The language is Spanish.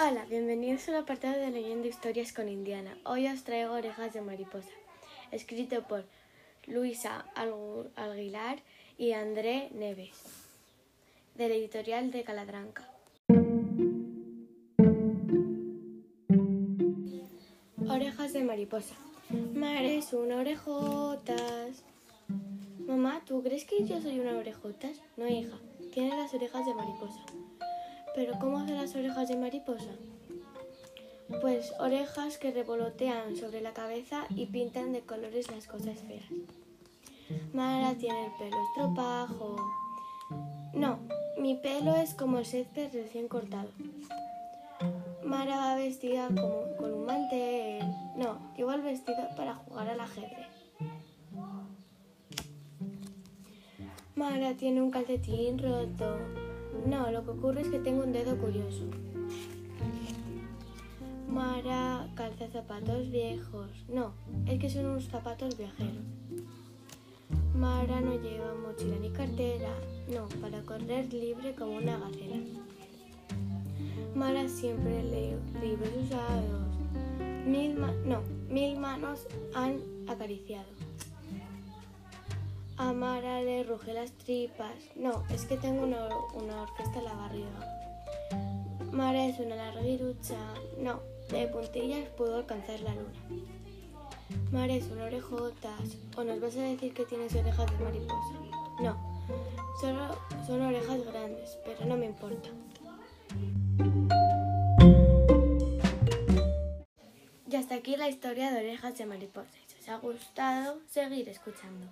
Hola, bienvenidos al apartado de Leyendo Historias con Indiana. Hoy os traigo Orejas de Mariposa, escrito por Luisa Aguilar y André Neves, de la editorial de Caladranca. Orejas de Mariposa. Mares, una orejotas. Mamá, ¿tú crees que yo soy una orejotas? No, hija, tiene las orejas de mariposa. ¿Pero cómo hacen las orejas de mariposa? Pues orejas que revolotean sobre la cabeza y pintan de colores las cosas feas. Mara tiene el pelo estropajo. No, mi pelo es como el césped recién cortado. Mara va vestida como con un mantel. No, igual vestida para jugar al ajedrez. Mara tiene un calcetín roto. No, lo que ocurre es que tengo un dedo curioso. Mara calza zapatos viejos. No, es que son unos zapatos viajeros. Mara no lleva mochila ni cartera. No, para correr libre como una gacela. Mara siempre lee libros usados. No, mil manos han acariciado. A Mara le ruge las tripas. No, es que tengo una, orquesta en la barriga. Mara es una larguirucha. No, de puntillas puedo alcanzar la luna. Mara es una orejotas. ¿O nos vas a decir que tienes orejas de mariposa? No, solo son orejas grandes, pero no me importa. Y hasta aquí la historia de orejas de mariposa. Si os ha gustado, seguir escuchando.